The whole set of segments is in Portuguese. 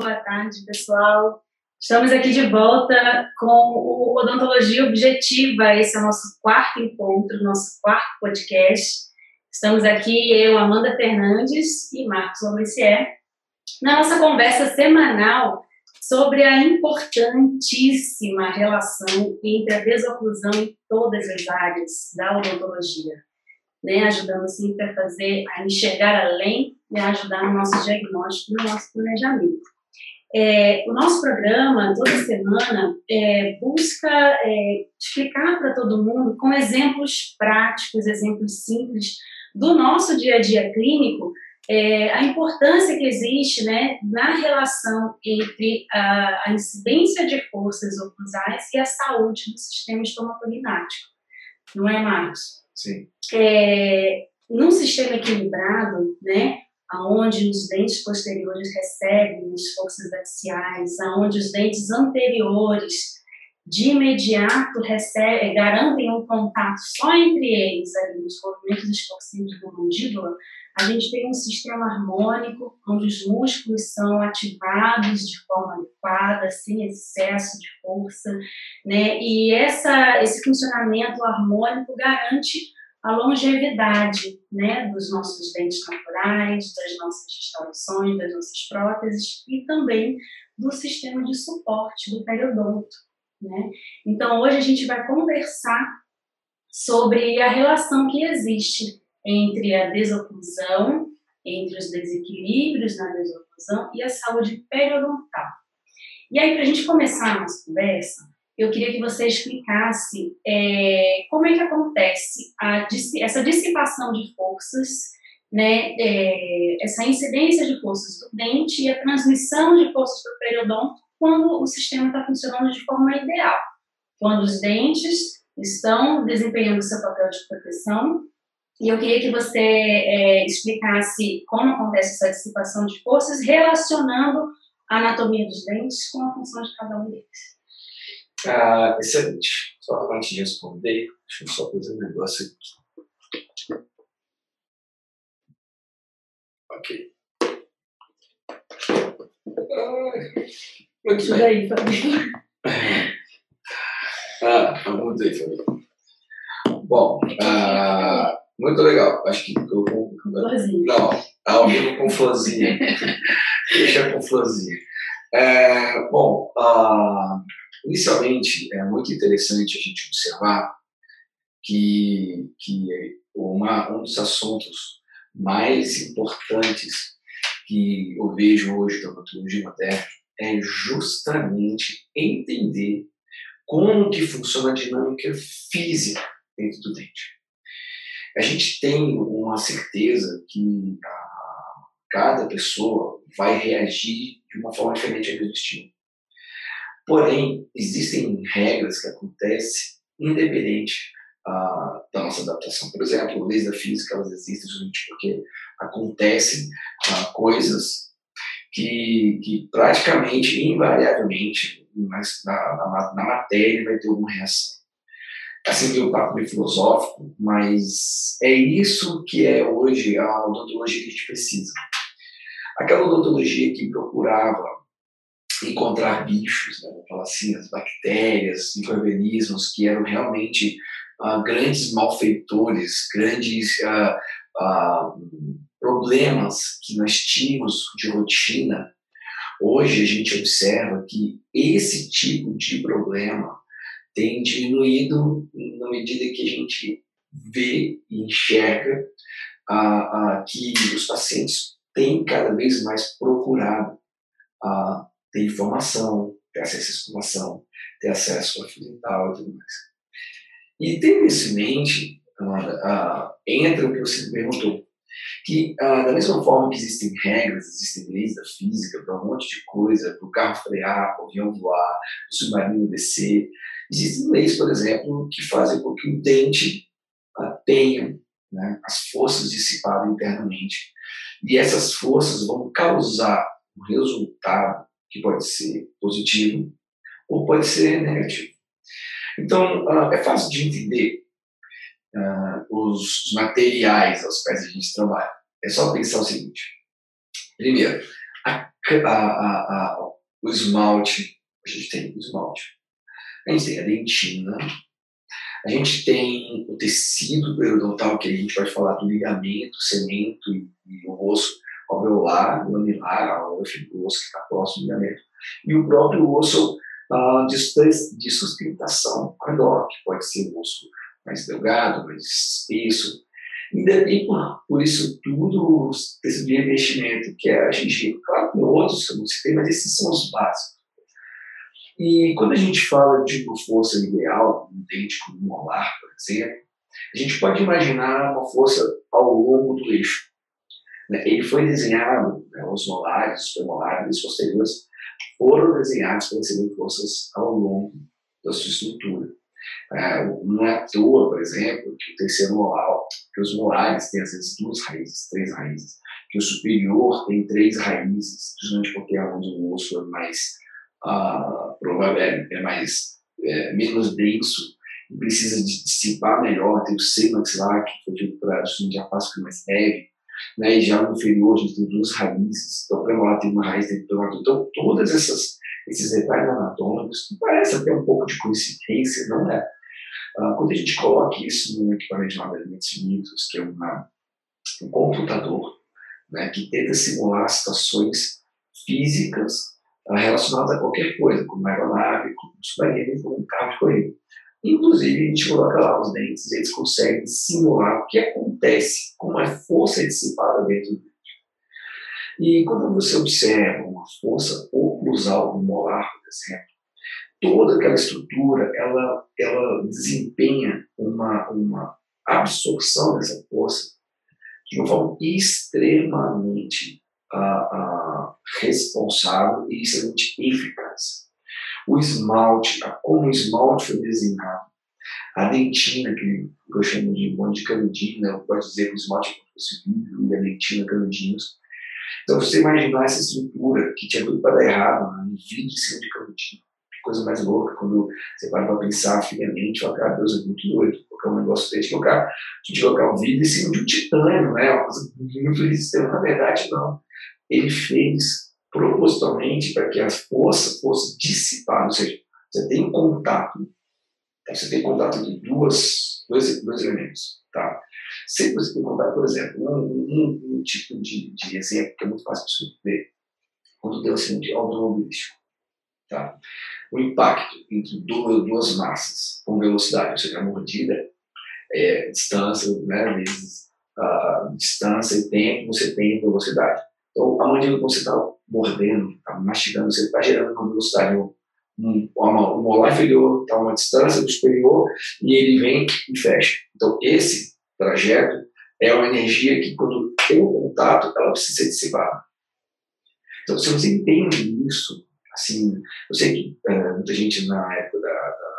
Boa tarde, pessoal. Estamos aqui de volta com o Odontologia Objetiva. Esse é o nosso quarto encontro, nosso quarto podcast. Estamos aqui, eu, Amanda Fernandes e Marcos Lobricier, na nossa conversa semanal sobre a importantíssima relação entre a desoclusão em todas as áreas da odontologia, né? ajudando sempre a fazer, a enxergar além e a ajudar no nosso diagnóstico, no nosso planejamento. É, o nosso programa, toda semana, é, busca é, explicar para todo mundo, com exemplos práticos, exemplos simples do nosso dia a dia clínico, é, a importância que existe né, na relação entre a, a incidência de forças oclusais e a saúde do sistema estomatognático. Não é, Marcos? Sim. É, num sistema equilibrado, né, aonde os dentes posteriores recebem as forças axiais, aonde os dentes anteriores de imediato recebe, garantem um contato só entre eles ali nos movimentos expansivos da mandíbula, a gente tem um sistema harmônico onde os músculos são ativados de forma adequada, sem excesso de força, né? E essa, esse funcionamento harmônico garante a longevidade, né, dos nossos dentes naturais, das nossas restaurações, das nossas próteses e também do sistema de suporte do periodonto, né? Então hoje a gente vai conversar sobre a relação que existe entre a desoclusão, entre os desequilíbrios na desoclusão e a saúde periodontal. E aí, para a gente começar a nossa conversa, eu queria que você explicasse é, como é que acontece a, essa dissipação de forças, né, é, essa incidência de forças do dente e a transmissão de forças para o periodonto quando o sistema está funcionando de forma ideal. Quando os dentes estão desempenhando seu papel de proteção e eu queria que você é, explicasse como acontece essa dissipação de forças, relacionando a anatomia dos dentes com a função de cada um deles. Ah, excelente. Só antes de responder, deixa eu só fazer um negócio aqui. Ok. muito bem. aí, Fabio. Ah, vamos aí, Fabio. Bom, ah, muito legal. Acho que eu com. Não, ao vivo com florzinha. Deixa com florzinha. É, bom, uh, inicialmente é muito interessante a gente observar que, que uma, um dos assuntos mais importantes que eu vejo hoje da odontologia moderna é justamente entender como que funciona a dinâmica física dentro do dente a gente tem uma certeza que a, cada pessoa vai reagir de uma forma diferente ao mesmo estímulo. Porém, existem regras que acontecem independente uh, da nossa adaptação. Por exemplo, leis da física elas existem justamente porque acontecem uh, coisas que, que praticamente, invariavelmente, na, na, na matéria vai ter alguma reação assim meio papo meio filosófico, mas é isso que é hoje a odontologia que a gente precisa. Aquela odontologia que procurava encontrar bichos, né, falar assim, as bactérias, micro-organismos que eram realmente uh, grandes malfeitores, grandes uh, uh, problemas que nós tínhamos de rotina. Hoje a gente observa que esse tipo de problema tem diminuído na medida que a gente vê e enxerga ah, ah, que os pacientes têm cada vez mais procurado ah, ter informação, ter acesso à informação, ter acesso fio dental e tudo mais. E tendo isso em mente, Amanda, entra o que você perguntou, que da mesma forma que existem regras, existem leis da física para um monte de coisa, para o carro frear, para o avião voar, o submarino descer, Existem leis, por exemplo, que fazem com que o dente uh, tenha né, as forças dissipadas internamente. E essas forças vão causar um resultado que pode ser positivo ou pode ser negativo. Então, uh, é fácil de entender uh, os materiais aos quais a gente trabalha. É só pensar o seguinte: primeiro, a a, a, o esmalte, a gente tem o esmalte, a gente tem a dentina, a gente tem o tecido periodontal, que a gente vai falar do ligamento, cemento e, e o osso alveolar, lamilar, o fibroso que está próximo do ligamento, e o próprio osso uh, de, sustentação ao redor, que pode ser um osso mais delgado, mais espesso, e daí, por isso tudo, esse de investimento que é a gengiva. Claro que outros que eu não citei, mas esses são os básicos. E quando a gente fala de uma força ideal, um dente como um molar, por exemplo, a gente pode imaginar uma força ao longo do eixo. Né? Ele foi desenhado, né, os molares, os premolares, os posteriores, foram desenhados para receber forças ao longo da sua estrutura. É, não é à toa, por exemplo, que o terceiro molar, que os molares têm às vezes duas raízes, três raízes, que o superior tem três raízes, justamente porque é onde o osso é mais uh, provável, é, é mais é, menos denso e precisa de dissipar melhor, tem o seio maxilar, que foi feito para a face mais leve, né, e já no inferior a gente tem duas raízes, então o premolar tem uma raiz dentro do premolar, então todas essas esses detalhes anatômicos, que parece até um pouco de coincidência, não é? Uh, quando a gente coloca isso num equipamento chamado Elementos Finitos, que é uma, um computador né, que tenta simular situações físicas uh, relacionadas a qualquer coisa, como uma aeronave, como um submarino, como um carro de corrida. Inclusive, a gente coloca lá os dentes, eles conseguem simular o que acontece, como a força é dissipada dentro do. E quando você observa uma força oclusal no molar, por exemplo, toda aquela estrutura ela, ela desempenha uma, uma absorção dessa força de uma forma extremamente uh, uh, responsável e extremamente eficaz. O esmalte, como o esmalte foi desenhado, a dentina, que eu chamo de monte de canudinho, né? pode dizer que o esmalte é fosse vidro e a dentina canudinhos. Então, você imaginar essa estrutura que tinha tudo para dar errado, né? em cima de canudinho coisa mais louca, quando você para para pensar friamente, fala, cara, Deus é muito doido, colocar um negócio desse, colocar, a gente colocar um vidro em cima de um titânio, né, uma coisa muito resistente, na verdade não. Ele fez propositalmente para que a força fosse dissipada, ou seja, você tem um contato, então você tem contato de duas, dois, dois elementos, tá? Sempre você tem contato, por exemplo, um, um, um tipo de, de exemplo que é muito fácil você ver, quando deu assim, de automobilístico, tá? o impacto entre duas massas com velocidade, ou seja, a mordida, é, distância, né, vezes a distância e tempo, você tem velocidade. Então, a mandíbula que você está mordendo, está mastigando, você está gerando uma velocidade. Um, uma, o molar inferior está a uma distância do superior e ele vem e fecha. Então, esse trajeto é uma energia que, quando tem um contato, ela precisa ser dissipada. Então, se você entende isso, assim, eu sei que uh, muita gente na época da, da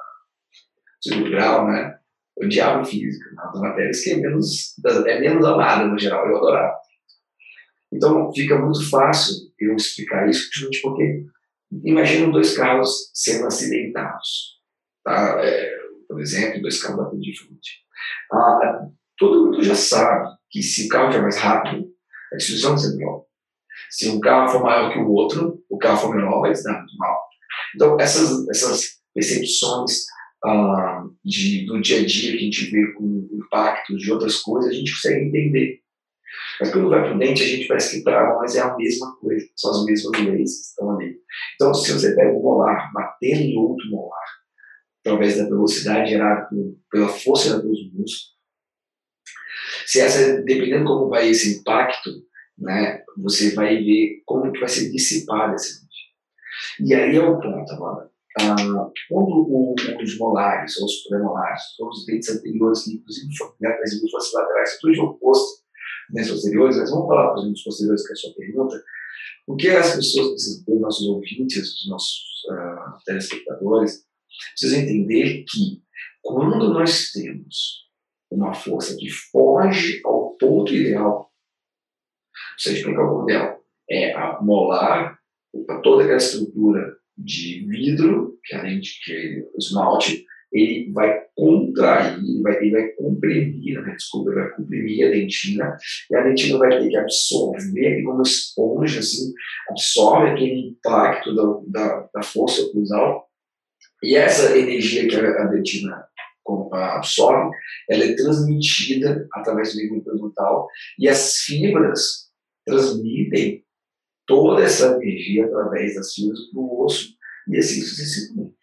segundo grau, né, odiava física, uma das matérias que é menos, é menos amada no geral, eu adorava. Então fica muito fácil eu explicar isso, justamente porque imagina dois carros sendo acidentados, tá? É, por exemplo, dois carros batendo de frente. Ah, todo mundo já sabe que se o carro estiver mais rápido, a destruição vai ser melhor. Se um carro for maior que o outro, o carro for menor, vai se dar muito mal. Então, essas, essas percepções ah, de, do dia a dia que a gente vê com o impacto de outras coisas, a gente consegue entender. Mas quando vai para o dente, a gente que trava, mas é a mesma coisa, são as mesmas leis que estão ali. Então, se você pega um molar, batendo em outro molar, através da velocidade gerada pela força dos músculos, se essa, dependendo como vai esse impacto, né, você vai ver como que vai ser dissipada essa energia. E aí é o ponto agora. Ah, quando os molares, ou os premolares, ou os dentes anteriores, inclusive né, as duas laterais, tudo de oposto dentes posteriores, mas vamos falar para os posteriores, que é a sua pergunta, o que as pessoas os nossos ouvintes, os nossos uh, telespectadores, precisam entender que quando nós temos uma força que foge ao ponto ideal você explica o modelo. É a molar, toda aquela estrutura de vidro, que além de que o esmalte, ele vai contrair, ele vai, ele vai comprimir, né, desculpa, ele vai comprimir a dentina, e a dentina vai ter que absorver, como esponja, assim, absorve aquele impacto da, da, da força oclusal, e essa energia que a, a dentina absorve, ela é transmitida através do líquido periodontal, e as fibras transmitem toda essa energia através das fibras para o osso, e assim sucessivamente.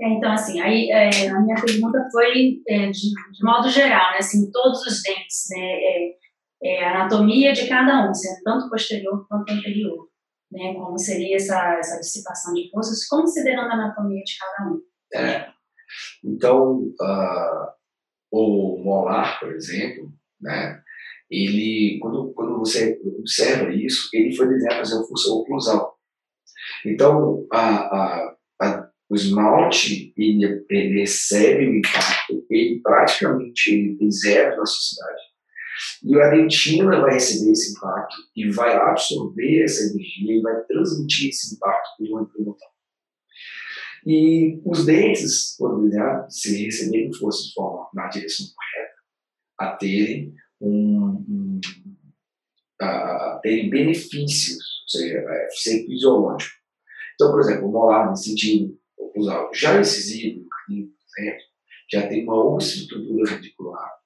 É, então, assim, aí é, a minha pergunta foi é, de, de, modo geral, né, assim, todos os dentes, né, é, é, a anatomia de cada um, sendo tanto posterior quanto anterior, né, como seria essa, essa dissipação de forças, considerando a anatomia de cada um. É. Então, uh, o molar, por exemplo, né, ele, quando, quando você observa isso, ele foi desenhado para fazer uma função oclusal. Então, a, a, a o esmalte, ele, ele recebe o impacto, ele praticamente ele tem zero na sociedade. E a dentina vai receber esse impacto e vai absorver essa energia e vai transmitir esse impacto para o implementar. E os dentes, né, se receberem força de forma na direção correta, a terem um, um a terem benefícios, ou seja, é, ser fisiológico. Então, por exemplo, o molar nesse sentido, oclusal já incisivo, por exemplo, já tem uma outra estrutura radicular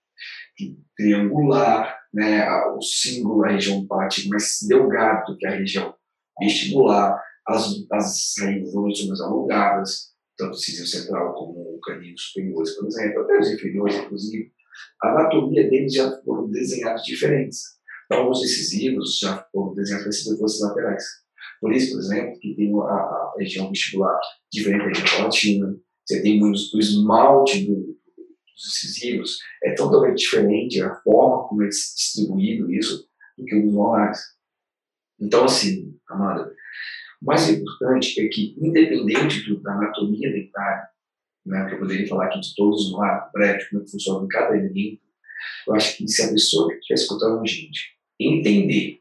triangular, né, o símbolo, a região parte mais delgado do que a região vestibular, as, as raízes mais alongadas, tanto o cílio central como o canino superiores, por exemplo, até os inferiores, inclusive. A anatomia deles já foram desenhados diferentes. Então, os decisivos já foram desenhados ser forças laterais. Por isso, por exemplo, que tem a, a região vestibular diferente da região palatina, você tem muitos, o esmalte do, dos incisivos é totalmente diferente, a forma como é distribuído isso, do que os molares. Então, assim, Amanda, o mais importante é que, independente do, da anatomia dentária, né, eu poderia falar aqui de todos os molares, prédio, como é funciona cada elemento, eu acho que se a pessoa que estiver escutando a gente entender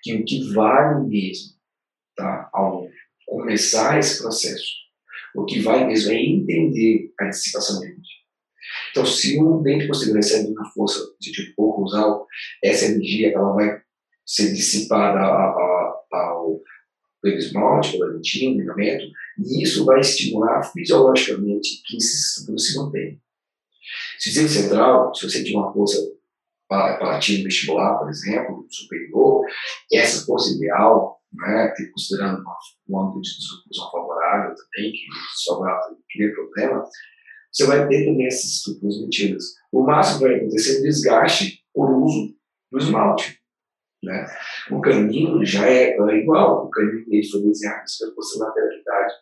que o que vale mesmo tá, ao começar esse processo, o que vai mesmo é entender a dissipação de energia. Então, se um dente posterior recebe uma força de tipo pouco usar, essa energia ela vai ser dissipada ao pelo esmalte, pela dentina, ligamento, e isso vai estimular fisiologicamente que esses estruturas se mantenham. Se dizer central, se você tem uma força palatina vestibular, por exemplo, superior, essa força ideal né, considerando um ângulo de desocupação favorável também, que desfavorável cria problema, você vai ter também essas estruturas metidas. O máximo vai acontecer é desgaste por uso do esmalte. Né? O canino já é, é igual, o canino ele foi desenhado para você lateralidade.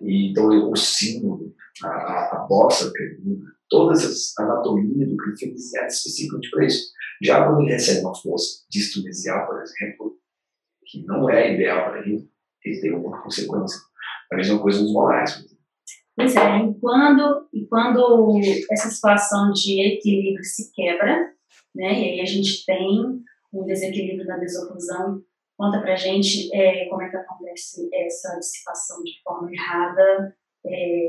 E, então, o símbolo, a, a, a bossa todas as anatomias do canino foi desenhada especificamente para isso. Já quando ele recebe uma força distunesial, por exemplo, que não é ideal para ele, ele tem uma consequência. A mesma coisa nos morais. Pois é, e quando, e quando essa situação de equilíbrio se quebra, né, e aí a gente tem um desequilíbrio da desoclusão, conta pra gente é, como é que acontece essa dissipação de forma errada, é,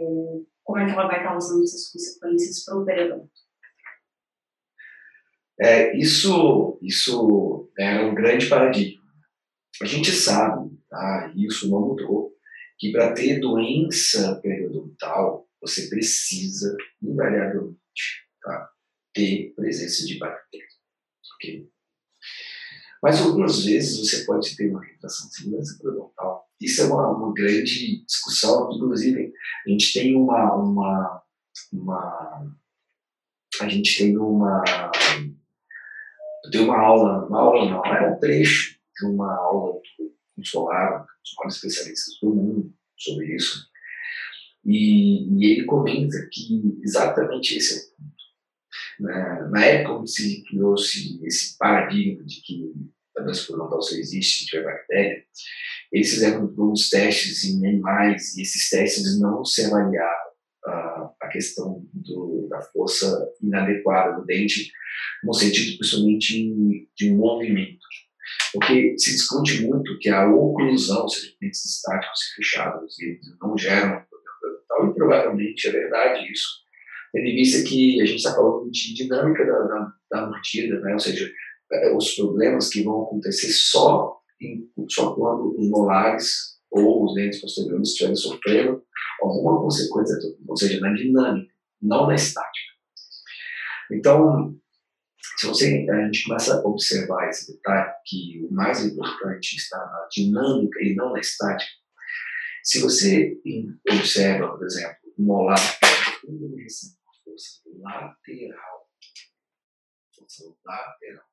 como é que ela vai causando essas consequências para o periodonto. É, isso, isso é um grande paradigma. A gente sabe, tá, isso não mudou, que para ter doença periodontal, você precisa, invariavelmente, tá, ter presença de bactérias. Okay? Mas algumas vezes você pode ter uma irritação de doença periodontal. Isso é uma, uma, grande discussão. Inclusive, a gente tem uma, uma, uma a gente tem uma tem uma aula, uma aula não, é um trecho uma aula do Solar, os maiores especialistas do mundo sobre isso, e, e ele comenta que exatamente esse é o ponto. Na, na época onde se criou-se esse paradigma de que a doença periodontal só existe se tiver bactéria, eles fizeram alguns testes em animais e esses testes não se avaliavam a, a questão do, da força inadequada do dente, no sentido principalmente de movimento. Porque se discute muito que a oclusão, seja, dentes estáticos e fechados, eles não geram problema periodontal, e provavelmente é verdade isso, tendo em vista que a gente está falando de dinâmica da, da, da mordida, né? ou seja, é, os problemas que vão acontecer só, em, só quando os molares ou os dentes posteriores estiverem sofrendo alguma consequência, ou seja, na dinâmica, não na estática. Então, se você, a gente começa a observar esse detalhe, que o mais importante está na dinâmica e não na estática, se você observa, por exemplo, um molar com força lateral, força lateral,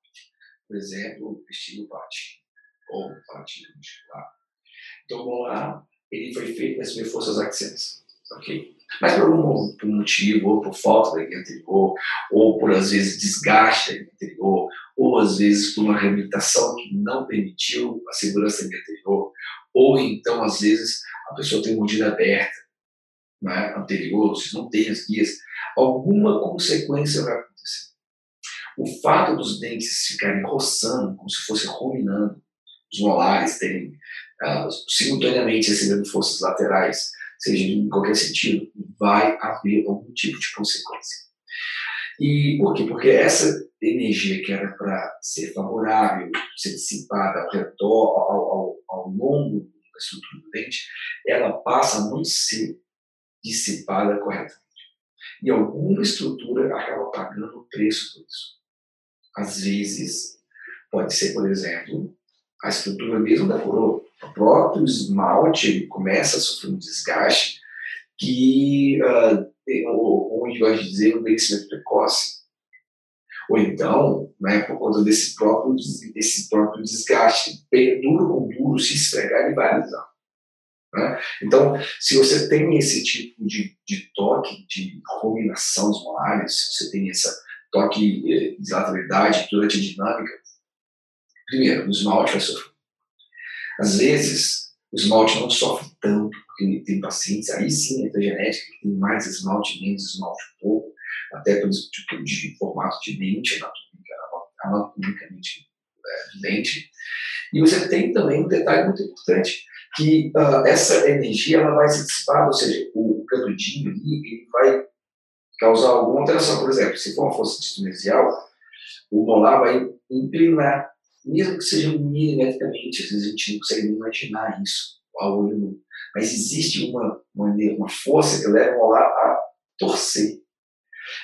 por exemplo, o vestido patinho ou patinho muscular. Então, o molar ele foi feito para receber forças axiais, ok? Mas por algum por motivo, ou por falta da linha anterior, ou por às vezes desgaste da linha anterior, ou às vezes por uma reabilitação que não permitiu a segurança da linha anterior, ou então às vezes a pessoa tem mordida aberta né, anterior, vocês não têm as guias, alguma consequência vai acontecer. O fato dos dentes ficarem roçando, como se fosse ruminando, os molares terem uh, simultaneamente recebendo forças laterais, seja em qualquer sentido, vai haver algum tipo de consequência. E por quê? Porque essa energia que era para ser favorável, ser dissipada ao redor, ao, ao, ao longo da estrutura do dente, ela passa a não ser dissipada corretamente. E alguma estrutura acaba pagando o preço por isso. Às vezes, pode ser, por exemplo, a estrutura mesmo da coroa. O próprio esmalte começa a sofrer um desgaste que, uh, ou vai dizer, um envelhecimento precoce. Ou então, né, por conta desse próprio, desse próprio desgaste, duro com duro, se esfregar, ele vai alisar. Né? Então, se você tem esse tipo de, de toque, de combinação dos molares, se você tem esse toque eh, de lateralidade durante a dinâmica, primeiro, o esmalte vai sofrer. Às vezes, o esmalte não sofre tanto, porque tem pacientes, aí sim, entra genética, que tem mais esmalte, menos esmalte pouco, até pelo tipo de formato de dente, anatomicamente é, dente. E você tem também um detalhe muito importante, que uh, essa energia ela vai se dissipar, ou seja, o canudinho ali ele vai causar alguma alteração. Por exemplo, se for uma força distomercial, o molar vai inclinar mesmo que seja milimetricamente, às vezes a gente não consegue imaginar isso ao olho nu. Mas existe uma, uma, uma força que leva o molar a torcer.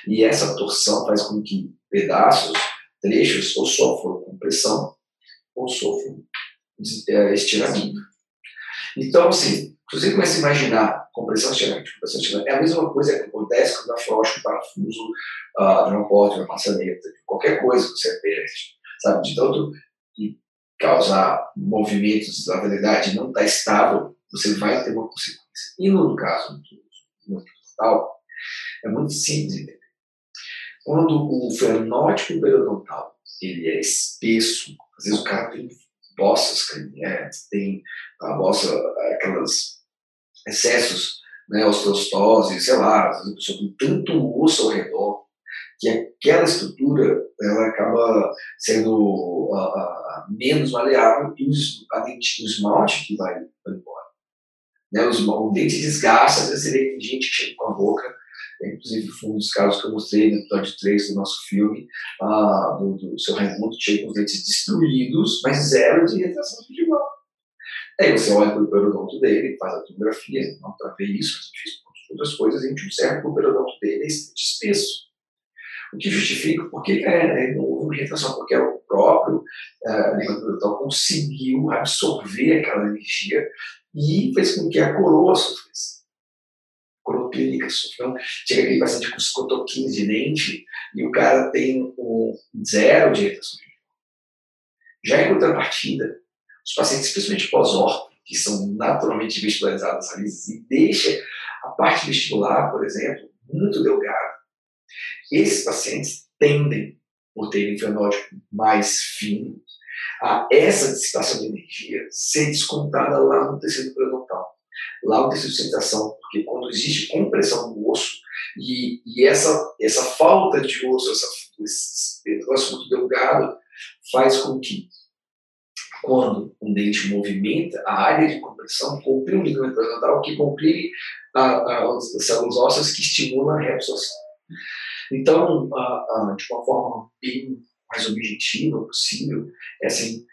E essa torção faz com que pedaços, trechos, ou sofram compressão, ou sofram é, estiramento. Então, assim, se você começa a imaginar compressão, estiramento, compressão, estiramento, é a mesma coisa que acontece quando afrouxa o parafuso uh, de uma porta, de uma maçaneta, qualquer coisa que você aperte. Sabe, de tanto e causar movimentos de lateralidade não está estável, você vai ter uma consequência. E no caso do total, é muito simples entender. Quando o fenótipo periodontal ele é espesso, às vezes o cara tem bossas tem a bossa, aquelas excessos, né, osteostose, sei lá, às vezes a pessoa tem tanto osso ao redor que aquela estrutura ela acaba sendo uh, uh, menos maleável e os, a dente, o esmalte que vai, vai embora. Né, os, o dente desgasta, você vê que tem gente que chega com a boca, né, inclusive foi um dos casos que eu mostrei no episódio 3 do nosso filme, uh, do, do seu Raimundo, chega com os dentes destruídos, mas zero de retração gengival. Aí você olha para o periodonto dele, faz a tomografia, não para ver isso, mas outras coisas, a gente observa que o periodonto dele é espesso o que justifica porque é, não retração, porque o próprio uh, conseguiu absorver aquela energia e fez com que a coroa sofresse. A coroa clínica sofreu. Chega aquele paciente com cotoquinhos de dente e o cara tem um zero de retração. Já em contrapartida, os pacientes, principalmente pós-orto, que são naturalmente vestibularizados e deixa a parte vestibular, por exemplo, muito delgada, esses pacientes tendem, por terem fenótipo mais fino, a essa dissipação de energia ser descontada lá no tecido periodontal, lá no tecido de sustentação, porque quando existe compressão do osso e, e essa, essa falta de osso, essa, esse negócio muito delgado, faz com que quando um dente movimenta, a área de compressão comprime o ligamento periodontal, que comprime as células ósseas que estimulam a reabsorção. Então, de uma forma bem mais objetiva possível, é assim,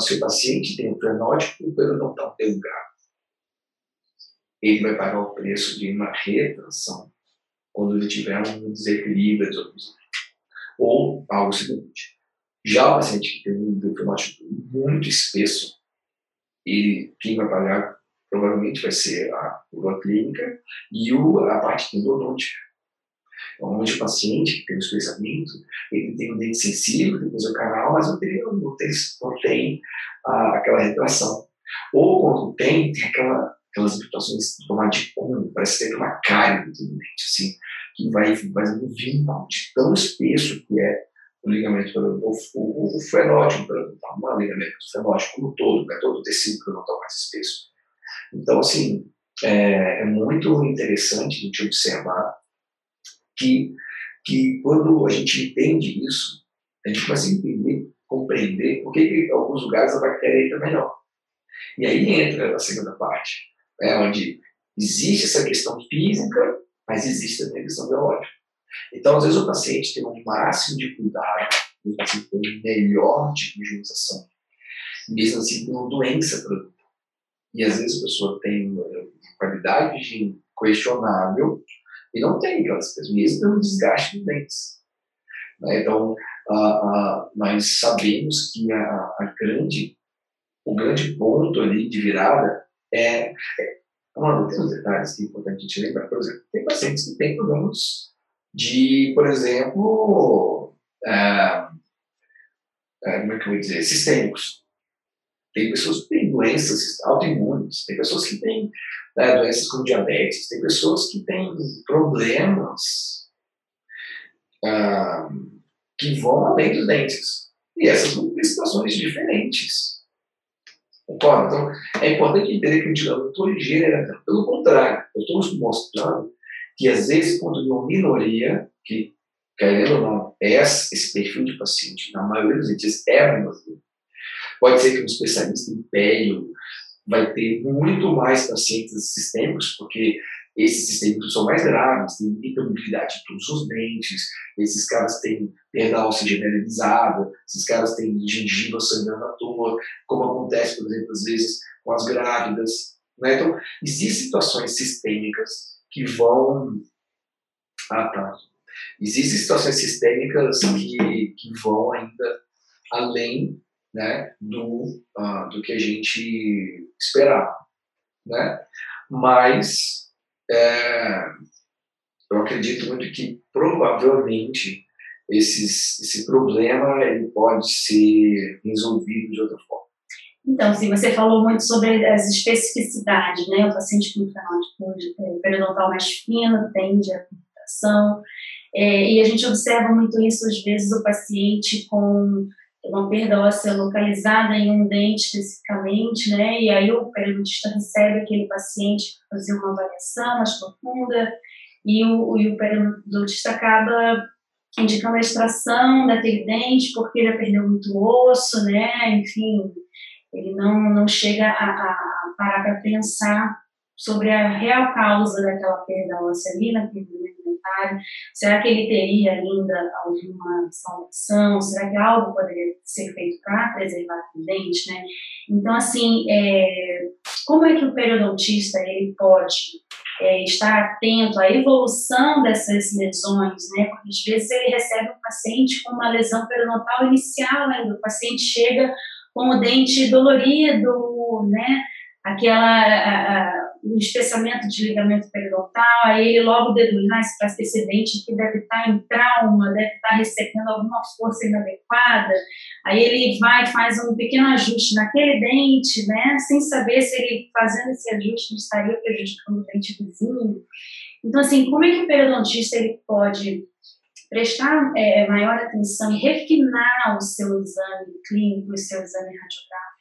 se o paciente tem um fenótipo periodontal delgado, ele vai pagar o preço de uma retração quando ele tiver um desequilíbrio Ou algo seguinte. Já o paciente que tem um fenótipo muito espesso, ele, quem vai pagar provavelmente vai ser a curva clínica e o, a parte endodôntica. Onde o paciente que tem um espessamento, ele tem um dente sensível, depois o canal, mas não tem, não tem, não tem ah, aquela retração. Ou quando tem, tem aquela, aquelas situações de tomar de cunho, parece ter uma cárie do dente, assim, que vai fazendo vínculo de tão espesso que é o ligamento periodontal, o, o, fenótipo periodontal, não é o ligamento, fenótipo como todo, né, todo o tecido periodontal mais espesso. Então, assim, é, é muito interessante a gente observar que, que quando a gente entende isso, a gente começa a entender, compreender por que em alguns lugares a bactéria entra melhor. E aí entra a segunda parte, né, onde existe essa questão física, mas existe também a questão biológica. Então, às vezes, o paciente tem um máximo de cuidado, o paciente tem um melhor tipo de higienização, mesmo assim tem uma doença produto. E às vezes a pessoa tem uma qualidade de questionável e não tem aquelas coisas, mesmo tendo desgaste de dentes. Né? Então, uh, uh, nós sabemos que a, a, grande, o grande ponto ali de virada é, é Mano, tem uns detalhes que é importante a gente lembrar. Por exemplo, tem pacientes que têm problemas de, por exemplo, é, é, como é que eu vou dizer, sistêmicos. Tem pessoas que têm doenças autoimunes, tem pessoas que têm né, doenças como diabetes, tem pessoas que têm problemas ah, que vão além dos dentes. E essas são situações diferentes. Então, é importante entender que a gente não estou ligeiro, pelo contrário, eu estou mostrando que às vezes, quando uma minoria, que querendo ou não, é esse perfil de paciente, na maioria dos dentistas é minoria, Pode ser que um especialista em pele vai ter muito mais pacientes sistêmicos, porque esses sistêmicos são mais graves, têm hipermobilidade de todos os dentes, esses caras têm perda óssea generalizada, esses caras têm gengiva sangrando à toa, como acontece, por exemplo, às vezes com as grávidas. Né? Então, existem situações sistêmicas que vão. Ah, tá. Existem situações sistêmicas que, que vão ainda além né, do, uh, do que a gente esperava. Né? Mas é, eu acredito muito que provavelmente esses, esse problema ele pode ser resolvido de outra forma. Então, sim, você falou muito sobre as especificidades, né? O paciente com fenótipo é, periodontal mais fino tende à pigmentação, é, e a gente observa muito isso, às vezes, o paciente com uma perda óssea localizada em um dente especificamente, né? E aí o periodontista recebe aquele paciente para fazer uma avaliação mais profunda e o, e o periodontista acaba indicando a extração daquele dente porque ele perdeu muito osso, né? Enfim, ele não, não chega a, a parar para pensar sobre a real causa daquela perda óssea ali naquele alimentar? Será que ele teria ainda alguma salvação? Será que algo poderia ser feito para preservar o dente, né? Então, assim, é, como é que o periodontista ele pode é, estar atento à evolução dessas lesões, né? Porque às vezes ele recebe um paciente com uma lesão periodontal inicial, né? O paciente chega com o dente dolorido, né? Aquela a, a, um espessamento de ligamento periodontal, aí ele logo deduz, ah, esse precedente que deve estar em trauma, deve estar recebendo alguma força inadequada, aí ele vai faz um pequeno ajuste naquele dente, né, sem saber se ele fazendo esse ajuste estaria prejudicando o dente vizinho. Então, assim, como é que o periodontista ele pode prestar é, maior atenção e refinar o seu exame clínico, o seu exame radiográfico,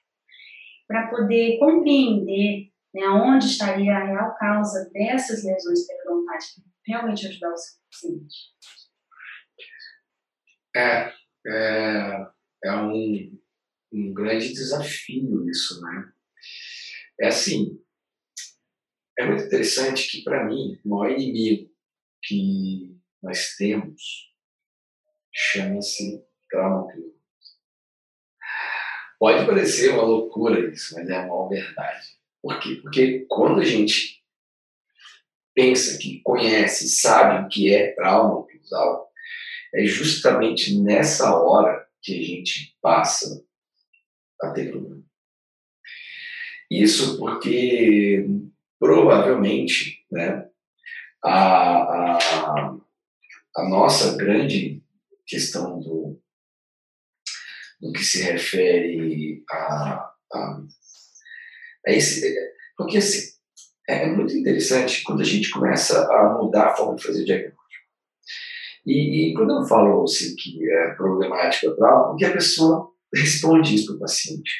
para poder compreender né, onde estaria a real causa dessas lesões periodontais realmente ajudar o seu paciente? É, é, é um, um grande desafio isso, né? É assim, é muito interessante que, para mim, o maior inimigo que nós temos chama-se trauma Pode parecer uma loucura isso, mas é uma verdade. Por quê? Porque quando a gente pensa que conhece, sabe o que é trauma oclusal, é justamente nessa hora que a gente passa a ter problema. Isso porque provavelmente né, a, a, a nossa grande questão do, do que se refere a, a, a esse. Porque assim, é muito interessante quando a gente começa a mudar a forma de fazer diagnóstico. E, e quando eu falo assim, que é problemática trauma, porque a pessoa responde isso para o paciente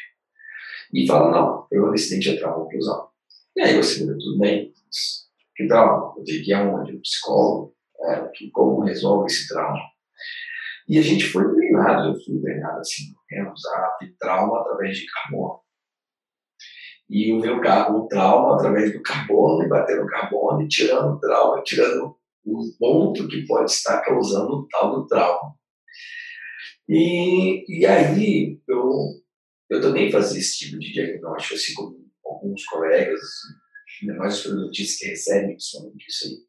e fala: não, eu acidente é trauma oclusal. E aí você vê tudo bem, que trauma? Eu tenho que ir aonde? O psicólogo? É, que, como resolve esse trauma? E a gente foi treinado, eu fui treinado assim, a ter trauma através de carbono. E o meu o trauma através do carbono, e bater no carbono, e tirando o trauma, tirando o ponto que pode estar causando o tal do trauma. E, e aí eu, eu também fazia esse tipo de diagnóstico, assim como alguns colegas, ainda mais os produtistas que recebem principalmente isso aí.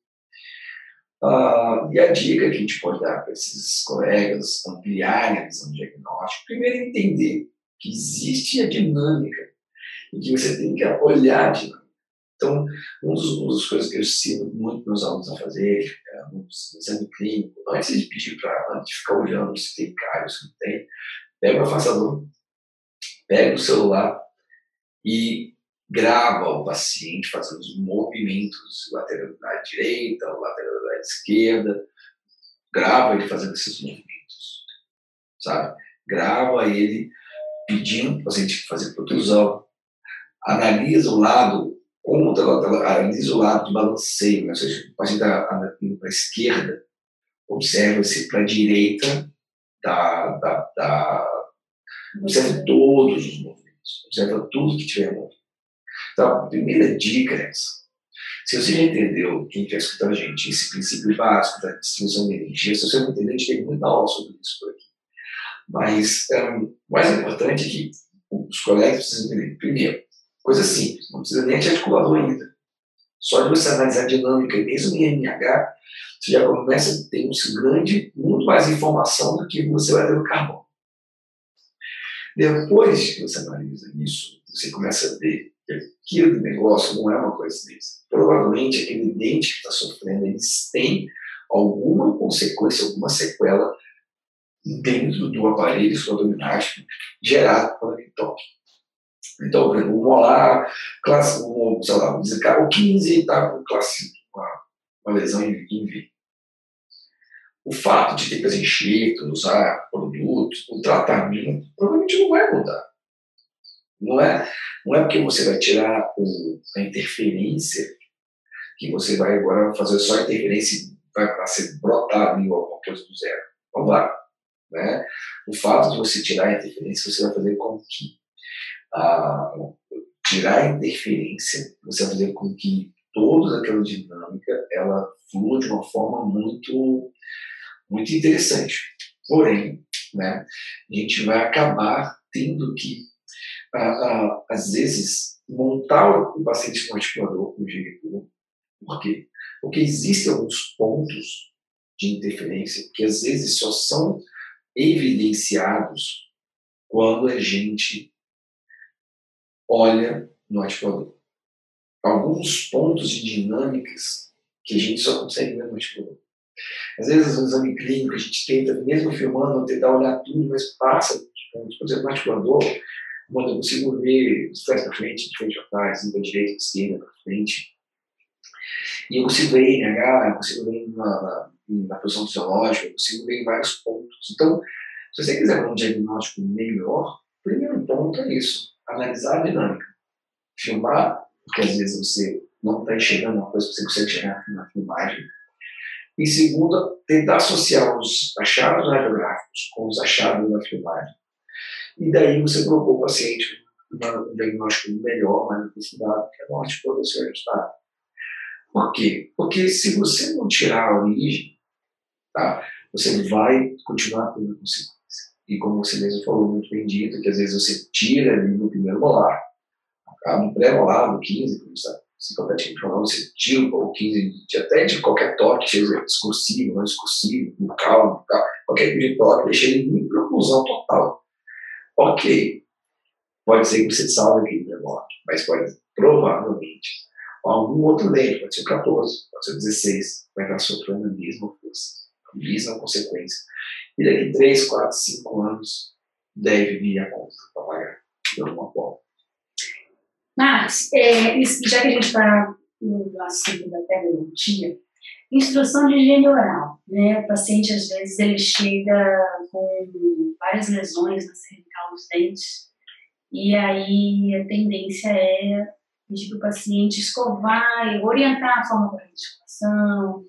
Uh, e a dica que a gente pode dar para esses colegas ampliarem a visão diagnóstico, primeiro entender que existe a dinâmica e que você tem que olhar a dinâmica. Então, uma das coisas que eu ensino muito meus alunos a fazer é, no exame clínico, antes de pedir para, de ficar olhando se tem cário, se não tem, pega o afastador, pega o celular e grava o paciente fazendo os movimentos lateralidade direita, lateralidade esquerda, grava ele fazendo esses movimentos, sabe? Grava ele pedindo para o paciente fazer protrusão, analisa o lado contra, analisa o lado de balanceio, né? ou seja, o paciente está indo para a esquerda, observa-se para a direita da, da, da observa todos os movimentos, observa tudo que tiver movimento. Então, a primeira dica é essa. Se você já entendeu, quem está escutando a gente, esse princípio básico da distribuição de energia, se você não entendeu, a gente tem muita aula sobre isso por aqui. Mas um, o mais importante é que os colegas precisam entender. Primeiro, coisa simples, não precisa nem de articulador ainda. Só de você analisar dinâmica, mesmo em MH, você já começa a ter um grande, muito mais informação do que você vai ter no carbono. Depois que você analisa isso, você começa a ver aquilo negócio não é uma coincidência. Provavelmente aquele dente que está sofrendo, eles têm alguma consequência, alguma sequela dentro do aparelho suadominástico gerado por aquele toque. Então, por exemplo, o molar, classe, o, sei lá, o 15 está com classe, uma, uma lesão em, em V. O fato de ter que enxerto, usar produtos, o tratamento, provavelmente não vai mudar. Não é, não é porque você vai tirar o, a interferência que você vai agora fazer só a interferência vai ser brotar ali alguma coisa do zero. Vamos lá. Né? O fato de você tirar a interferência, você vai fazer com que a, tirar a interferência, você vai fazer com que toda aquela dinâmica ela flua de uma forma muito muito interessante. Porém, né, a gente vai acabar tendo que às vezes, montar o paciente no articulador com o genitor. Por quê? Porque existem alguns pontos de interferência que às vezes só são evidenciados quando a gente olha no articulador. Alguns pontos de dinâmicas que a gente só consegue ver no articulador. Às vezes, no exame clínico, a gente tenta, mesmo filmando, tentar olhar tudo, mas passa, por exemplo, no articulador, quando eu consigo ver os pés para frente, de frente para trás, língua direita, esquerda, para frente. E eu consigo ver em RH, eu consigo ver na, na, na posição fisiológica, eu consigo ver em vários pontos. Então, se você quiser um diagnóstico melhor, o primeiro ponto é isso, analisar a dinâmica. Filmar, porque às vezes você não está enxergando uma coisa que você consegue chegar na filmagem. E segundo, tentar associar os achados radiográficos com os achados da filmagem e daí você colocou o paciente um diagnóstico melhor, mais aprofundado, que é o articulador ser ajustado. Por quê? Porque se você não tirar a origem, tá, você vai continuar tendo consequência. E como você mesmo falou, muito bem dito, que às vezes você tira ali no primeiro molar, no pré-molar, no 15, como está psicopaticamente falando, você tira o 15 de, até de qualquer toque, seja discursivo, não discursivo, vocal, qualquer tipo de toque, deixa ele em propulsão total. Ok, pode ser que você salve aquele pré-molar, mas pode provavelmente algum outro dente, pode ser 14, pode ser 16, vai estar sofrendo a mesma força, mesma consequência. E daqui 3, 4, 5 anos deve vir a conta para pagar de alguma forma. Mas, é, já que a gente está no assunto da tecnologia, instrução de higiene oral. Né? O paciente, às vezes, ele chega com várias lesões na cervical dos dentes, e aí a tendência é pedir para o paciente escovar, orientar a forma correta de escovação,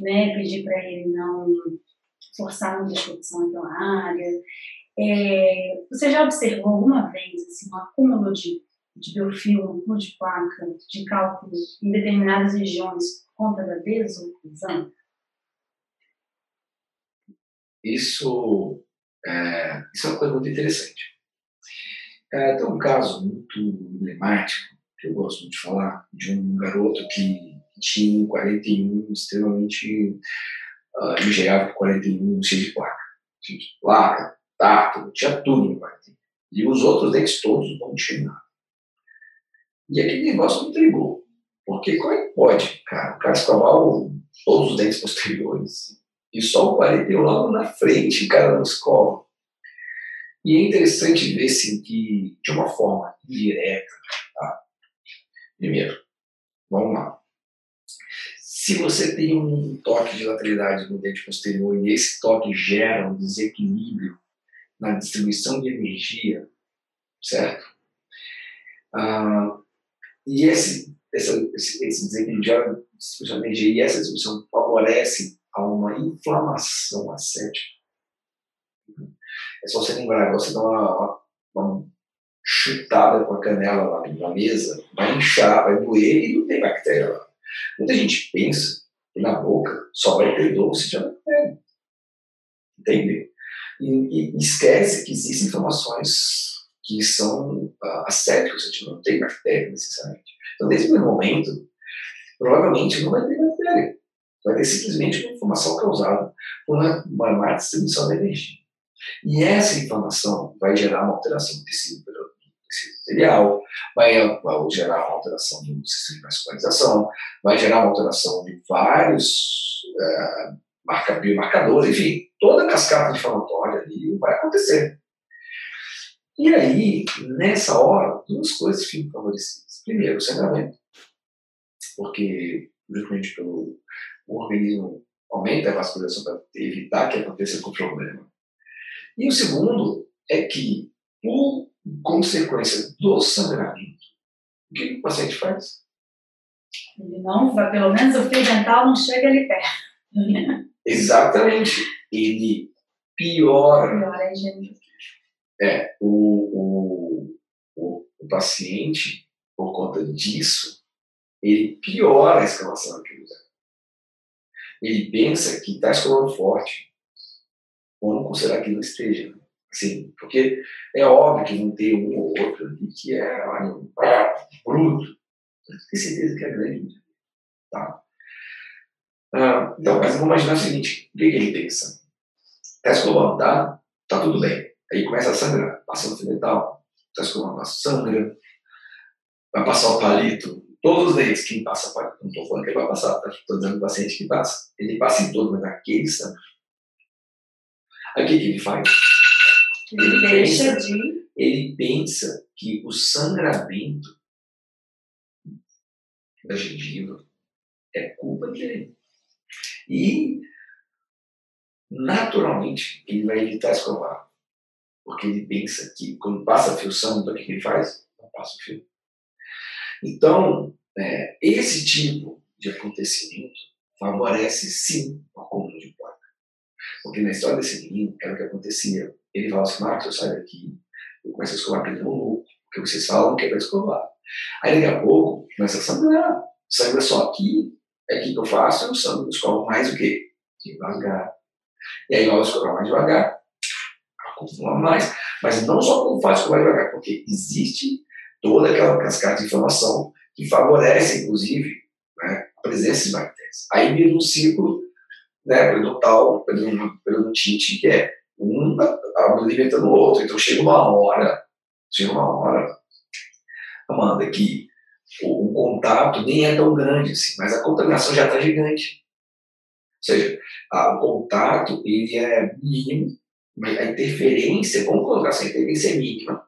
né? pedir para ele não forçar muita escovação naquela área. É, você já observou alguma vez assim, um acúmulo de, de biofilme, ou de placa, de cálculo em determinadas regiões por conta da desoclusão? Isso é, isso é uma coisa muito interessante. É, tem um caso muito emblemático que eu gosto muito de falar, de um garoto que tinha um 41 extremamente uh, por 41, cheio de placa. Cheio de placa, tato, tinha tudo no 41. E os outros dentes todos não tinham nada. E aquele negócio me intrigou. Porque como é que pode, cara, o cara escovar todos os dentes posteriores e só o 41 lá na frente, o cara não escova? E é interessante ver assim, que, de uma forma direta, tá? Primeiro, vamos lá. Se você tem um toque de lateralidade no dente posterior e esse toque gera um desequilíbrio na distribuição de energia, certo? Ah, e esse, essa, esse, desequilíbrio gera distribuição de energia e essa distribuição favorece a uma inflamação acética. É só você lembrar, você dá uma, uma, chutada com a canela na mesa, vai inchar, vai doer e não tem bactéria lá. Muita gente pensa que na boca só vai ter dor se tiver bactéria. Entende? E, e, esquece que existem informações que são uh, acéticas, a gente não tem bactéria necessariamente. Então, nesse primeiro momento, provavelmente não vai ter bactéria. Vai ter simplesmente uma informação causada por uma, uma má distribuição da energia. E essa informação vai gerar uma alteração do tecido material, vai, vai gerar uma alteração do sistema de vascularização, vai gerar uma alteração de vários é, marca, biomarcadores, enfim, toda a cascata inflamatória ali vai acontecer. E aí, nessa hora, duas coisas ficam favorecidas. Primeiro, o sangramento, porque justamente pelo o organismo aumenta a vascularização para evitar que aconteça com o problema. E o segundo é que, por consequência do sangramento, o que o paciente faz? Ele não vai, pelo menos o fio dental não chega ali perto. Exatamente. Ele piora. Piora a higiene É, o, o, o, o, paciente, por conta disso, ele piora a escalação daquele lugar. Ele pensa que está escovando forte, ou não considerar que não esteja. Sim, porque é óbvio que não tem um ou outro ali que é um, bruto. Tenho certeza que é grande. Tá? Ah, então, mas vamos imaginar o seguinte: o que, que ele pensa? Está escovando, tá? Tá tudo bem. Aí começa a sangrar, passa no fio dental, está escovando, sangra, vai passar o palito, todos os dentes, quem passa palito, não estou falando que ele vai passar, tá? Estou dizendo o paciente que passa. Ele passa em todo, mas aquele sangra. Aí o que, que ele faz? Ele, deixa pensa, de. Ele pensa que o sangramento da gengiva é culpa dele. E, naturalmente, ele vai evitar escovar. Porque ele pensa que quando passa fio sangue, o que ele faz? Não passa o fio. Então, é, esse tipo de acontecimento favorece sim o acúmulo de placa. Porque na história desse menino era o que acontecia ele fala assim, Marcos, eu saio daqui, eu começo a escovar pelo louco, porque vocês falam que é para escovar. Aí daqui a pouco começa a sangrar, sangra só aqui, é que eu faço, eu só escovo mais o quê? Devagar. E aí, ao escovar mais devagar, acumula mais. Mas não só como faz escovar devagar, porque existe toda aquela cascata de informação que favorece, inclusive, né, a presença de bactérias. Aí vira um ciclo né, periodontal, periodontite, que é um alimentando o outro. Então chega uma hora, chega uma hora, Amanda, que o, o contato nem é tão grande assim, mas a contaminação já está gigante. Ou seja, a, o contato ele é mínimo, a interferência, vamos colocar assim, a interferência é mínima,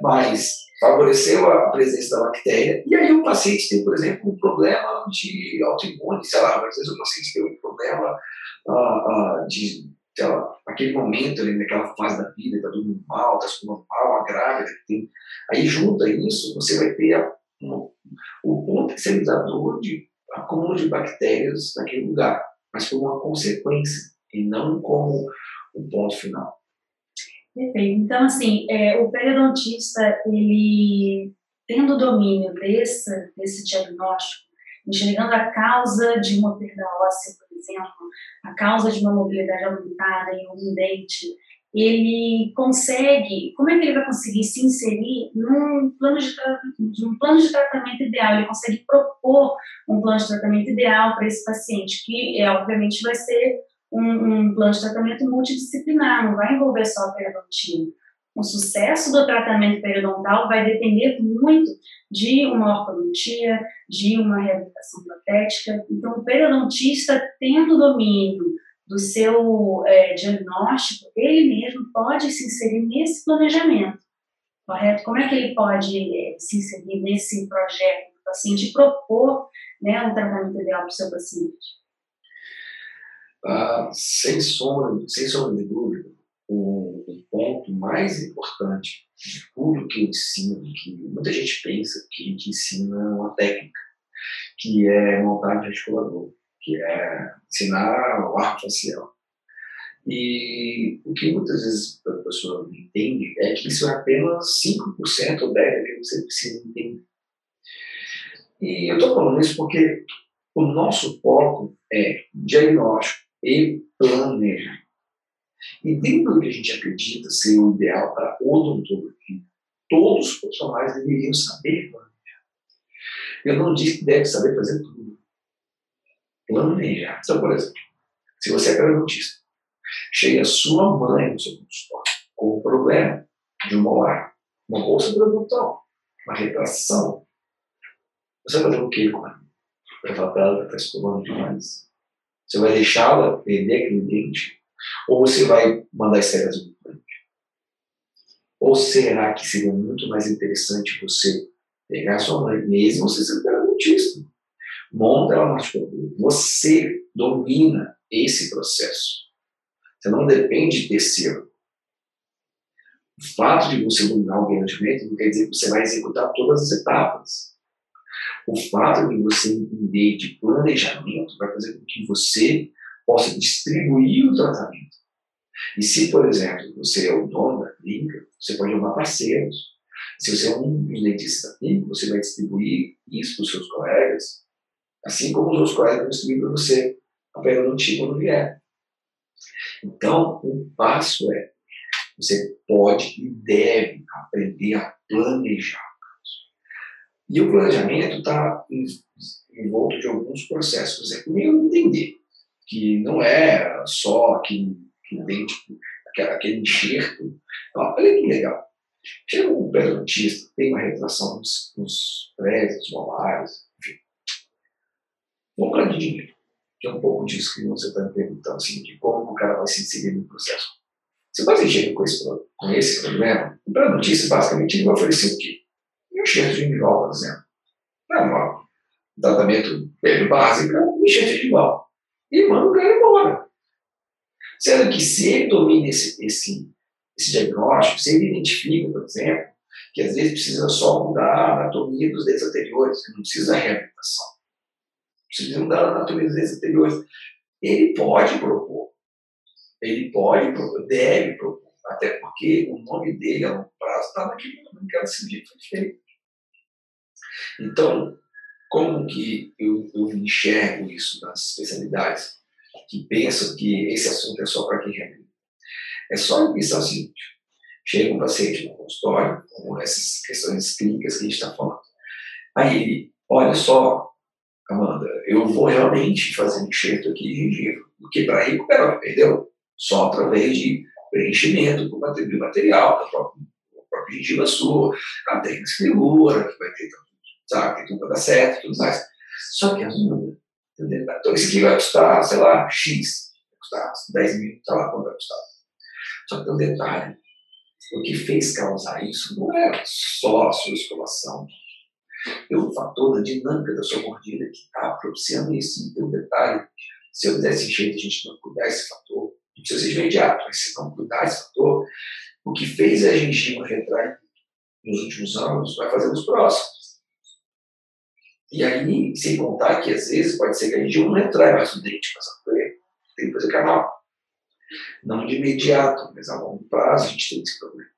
mas favoreceu a presença da bactéria, e aí o paciente tem, por exemplo, um problema de autoimune, sei lá, às vezes o paciente tem um problema uh, uh, de, sei lá, aquele momento ali, naquela fase da vida, está dormindo mal, está se mal, a grávida, tem... aí junta isso, você vai ter a, um, potencializador de acúmulo de bactérias naquele lugar, mas como uma consequência, e não como o ponto final. Perfeito. Então, assim, é, o periodontista, ele tendo domínio desse, desse diagnóstico, enxergando a causa de uma perda óssea, exemplo, a causa de uma mobilidade aumentada em um dente, ele consegue, como é que ele vai conseguir se inserir num plano de, num plano de tratamento ideal? Ele consegue propor um plano de tratamento ideal para esse paciente, que é, obviamente vai ser um, um, plano de tratamento multidisciplinar, não vai envolver só a periodontia. O sucesso do tratamento periodontal vai depender muito de uma ortodontia, de uma reabilitação protética. Então, o periodontista, tendo domínio do seu é, diagnóstico, ele mesmo pode se inserir nesse planejamento, correto? Como é que ele pode é, se inserir nesse projeto do paciente e propor né, um tratamento ideal para o seu paciente? Ah, sem, sombra, sem sombra de dúvida, ponto mais importante de tudo que eu ensino, que muita gente pensa que a gente ensina uma técnica, que é montagem de articulador, que é ensinar o arco facial. E o que muitas vezes a pessoa não entende é que isso é apenas 5% ou 10% que você precisa entender. E eu estou falando isso porque o nosso foco é diagnóstico, e planejar. E dentro do que a gente acredita ser o ideal para odontologia, todos os profissionais deveriam saber planejar. Eu não disse que deve saber fazer tudo. Planejar. Então, por exemplo, se você é perguntista, chega a sua mãe no seu consultório com um problema de um molar, uma bolsa periodontal, uma retração, você vai fazer o quê com ela? Vai falar para ela que está escovando demais você vai deixá-la perder aquele dente? Ou você vai mandar as implante? Ou será que seria muito mais interessante você pegar sua mãe, mesmo você sendo perguntíssimo, monta ela no articulador, você domina esse processo. Você não depende de terceiro. O fato de você dominar o planejamento não quer dizer que você vai executar todas as etapas. O fato de você entender de planejamento vai fazer com que você possa distribuir o tratamento. E se, por exemplo, você é o dono da clínica, você pode chamar parceiros. Se você é um da clínica, você vai distribuir isso para os seus colegas, assim como os outros colegas vão distribuir para você a periodontia quando vier. Então, o passo é, você pode e deve aprender a planejar. E o planejamento está envolto de alguns processos. Por exemplo, primeiro entender que não é só aquele, aquele dente, aquele enxerto. Olha que legal. Chega um periodontista, tem uma retração nos, nos prédios, molares, enfim. De dinheiro, que é um pouco disso que você está me perguntando, assim, de como o cara vai se inserir no processo. Você pode chega com esse, com esse problema, o periodontista basicamente vai oferecer o quê? enchente de igual, por exemplo. É um tratamento básico, um enchente de igual. E manda o cara embora. Sendo que se ele domina esse, esse, esse diagnóstico, se ele identifica, por exemplo, que às vezes precisa só mudar a anatomia dos dentes anteriores, não precisa reabilitação. Precisa mudar a anatomia dos dentes anteriores. Ele pode propor. Ele pode propor, deve propor. Até porque o nome dele a longo prazo está naquele, naquela cirurgia que foi feita. Então, como que eu, eu enxergo isso nas especialidades que pensam que esse assunto é só para quem reabilita? É só pensar o seguinte: chega um paciente no consultório com essas questões clínicas que a gente está falando. Aí ele, olha só, Amanda, eu vou realmente fazer um enxerto aqui de gengiva, porque para recuperar, perdeu? Só através de preenchimento com material da própria, da própria gengiva sua, a técnica segura, que vai ter, sabe, tem tudo para dar certo tudo mais. Só que as muda. Então, esse aqui vai custar, sei lá, X, vai custar 10 mil, sei lá quanto vai custar. Só que tem um detalhe: o que fez causar isso não é só a sua escolação, é o fator da dinâmica da sua mordida que está propiciando isso. Tem um detalhe: se eu desse jeito a gente não cuidar desse fator, não precisa ser imediato, mas se não cuidar desse fator, o que fez a gengiva retrair nos últimos anos vai fazer nos próximos. E aí, sem contar que às vezes pode ser que a gente não retrai mais o dente passando por ele. Tem que fazer canal. Não de imediato, mas a longo prazo a gente tem esse problema.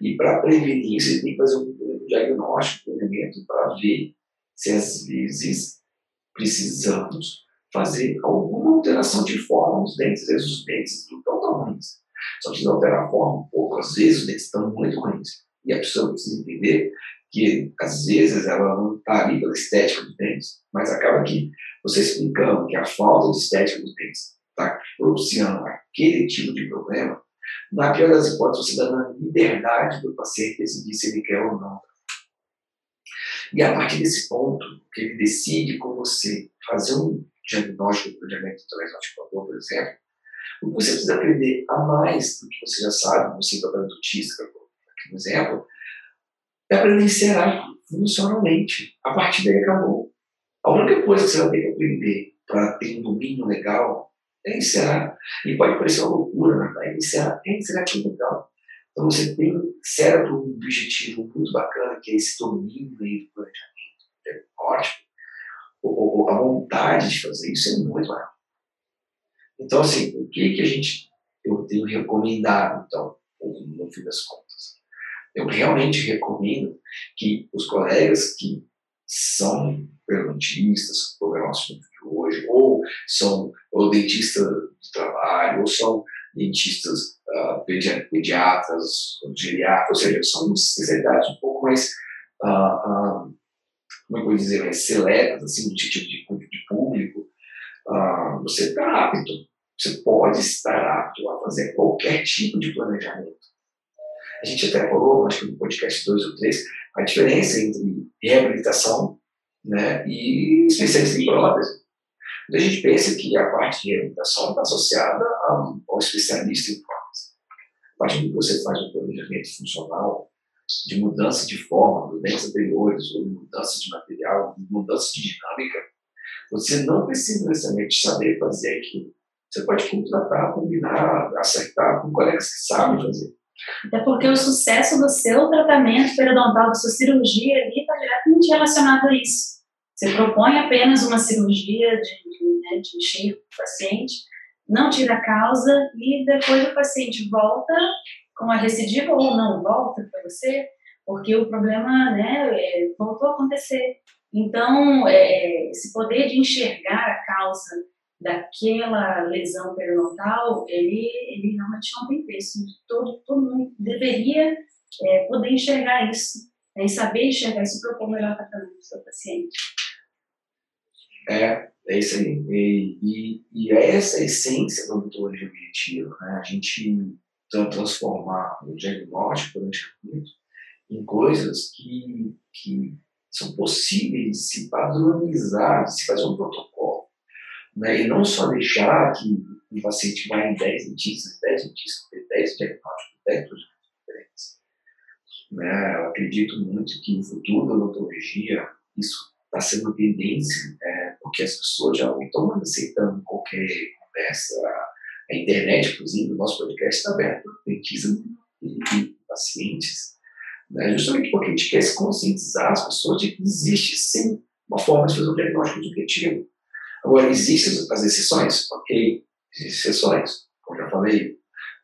E para prevenir, você tem que fazer um diagnóstico, um elemento para ver se às vezes precisamos fazer alguma alteração de forma nos dentes. Às vezes os dentes estão tão ruins. Só precisa alterar a forma um pouco. Às vezes os dentes estão muito ruins. E a pessoa precisa entender que às vezes ela não está ali pela estética dos dentes, mas acaba que você explicando que a falta de estética dos dentes está propiciando aquele tipo de problema, na pior das hipóteses, você dá na liberdade do paciente decidir se ele quer ou não. E a partir desse ponto, que ele decide com você fazer um diagnóstico do diagnóstico transarticulador, por exemplo, você precisa aprender a mais do que você já sabe, no centro autista, aqui no exemplo, é aprender a encerar funcionalmente. A partir daí acabou. A única coisa que você vai ter que aprender para ter um domínio legal é encerar. E pode parecer uma loucura? Mas encerar é encerar que legal. Então você tem um objetivo muito bacana, que é esse domínio aí do planejamento. É ótimo. A vontade de fazer isso é muito maior. Então, assim, o que, que a gente eu tenho recomendado, então, no fim das contas? Eu realmente recomendo que os colegas que são periodontistas, programas de hoje, ou são ou dentistas de trabalho, ou são dentistas uh, pediatras, geriatras, ou seja, são especialidades um pouco mais, uh, uh, como é eu vou dizer, mais seletas, assim, de tipo de, de público, você está apto, você pode estar apto a fazer qualquer tipo de planejamento. A gente até falou, acho que no podcast 2 ou 3, a diferença entre reabilitação né, e especialista em prótese. A gente pensa que a parte de reabilitação está associada ao especialista em prótese. A partir do que você faz um planejamento funcional, de mudança de forma dos dentes anteriores, ou de mudança de material, de mudança de dinâmica, você não precisa necessariamente saber fazer aquilo. Você pode contratar, combinar, acertar com colegas que sabem fazer. Até porque o sucesso do seu tratamento periodontal, da sua cirurgia ali, está diretamente relacionado a isso. Você propõe apenas uma cirurgia de, de, né, de encher o paciente, não tira a causa e depois o paciente volta com a recidiva ou não volta para você, porque o problema né, é, voltou a acontecer. Então, é, esse poder de enxergar a causa daquela lesão periodontal, ele, ele realmente não tem preço. Todo, todo mundo deveria é, poder enxergar isso, né, e saber enxergar isso para o melhor tratamento do seu paciente. É, é isso aí. E, e, e é essa a essência da odontologia objetiva, né? a gente transformar o diagnóstico durante o em coisas que, que são possíveis de se padronizar, de se fazer um protocolo né? E não só deixar que o paciente vá em 10 dentistas, 10 dentistas, 10 diagnósticos, 10 procedimentos diferentes. Né? Eu acredito muito que no futuro da odontologia isso está sendo tendência, é, porque as pessoas já estão aceitando qualquer conversa. A internet, inclusive, o nosso podcast está aberto para dentistas e, pacientes, né? justamente porque a gente quer se conscientizar as pessoas de que existe sim uma forma de fazer um diagnóstico objetivo. Agora, existem as exceções? Ok, existem exceções. Como já falei,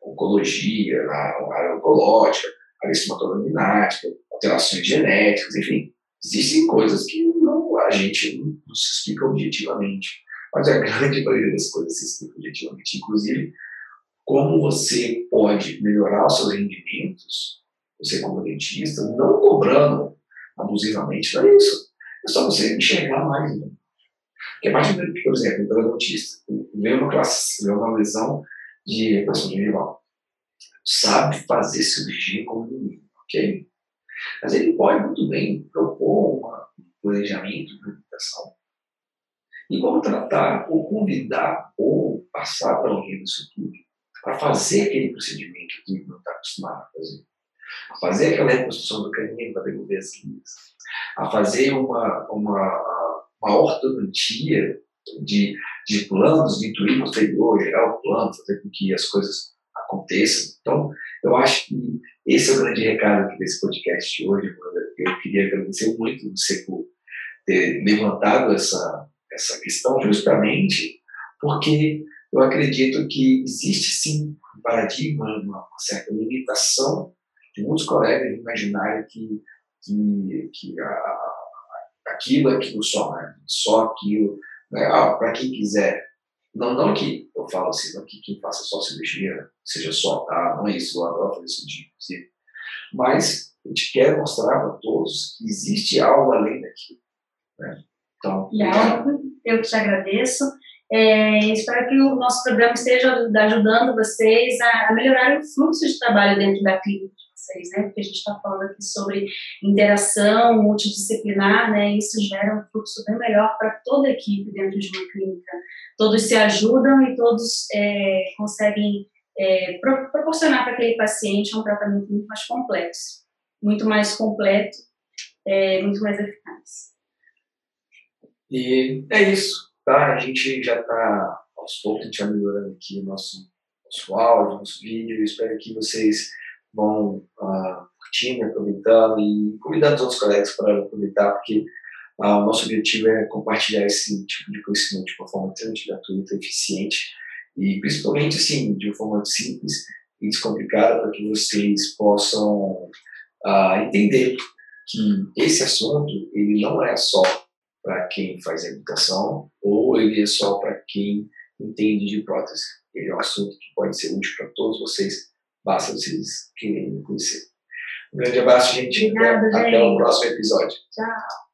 oncologia, a área oncológica, a estomatolognática, alterações genéticas, enfim. Existem coisas que não, a gente não se explica objetivamente. Mas a grande maioria das coisas se explica objetivamente. Inclusive, como você pode melhorar os seus rendimentos, você como dentista, não cobrando abusivamente, não é isso. É só você enxergar mais. Né? Porque menos, por exemplo, o periodontista vê uma classe, vê uma lesão de recuperação gengival, sabe fazer cirurgia como ninguém, ok? Mas ele pode muito bem propor um planejamento de recuperação e contratar ou convidar ou passar para alguém do seu público para fazer aquele procedimento que ele não está acostumado a fazer. A fazer aquela reconstrução do canino para devolver as linhas. A fazer uma, uma, uma ortodontia de, de planos de intuir posterior, gerar o plano, fazer com que as coisas aconteçam. Então, eu acho que esse é o grande recado desse podcast hoje. Eu queria agradecer muito você por ter levantado essa, essa questão, justamente porque eu acredito que existe sim um paradigma, uma, certa limitação de muitos colegas de imaginarem que, que, que a, aquilo é aquilo só, né? só aquilo. Né? Ah, para quem quiser. Não, não que eu falo assim, não que quem faça só cirurgia seja só, tá? Não é isso, eu adoro fazer cirurgia, inclusive. Mas a gente quer mostrar para todos que existe algo além daquilo. Né? Então, Leal, eu te agradeço. É, espero que o nosso programa esteja ajudando vocês a, melhorar o fluxo de trabalho dentro da clínica vocês, né? Porque a gente está falando aqui sobre interação multidisciplinar, né? Isso gera um fluxo bem melhor para toda a equipe dentro de uma clínica. Todos se ajudam e todos é, conseguem é, pro, proporcionar para aquele paciente um tratamento muito mais complexo, muito mais completo, é, muito mais eficaz. E é isso, tá? A gente já está, aos poucos, a gente melhorando aqui o nosso, nosso áudio, nosso vídeo. Espero que vocês vão uh, curtindo, aproveitando e convidando os outros colegas para aproveitar, porque uh, o nosso objetivo é compartilhar esse tipo de conhecimento de uma forma extremamente gratuita, eficiente e principalmente assim, de uma forma simples e descomplicada para que vocês possam uh, entender que esse assunto ele não é só para quem faz educação ou ele é só para quem entende de prótese. Ele é um assunto que pode ser útil para todos vocês, basta vocês quererem conhecer. Um grande abraço, gente. Obrigada, até, gente. até o próximo episódio. Tchau.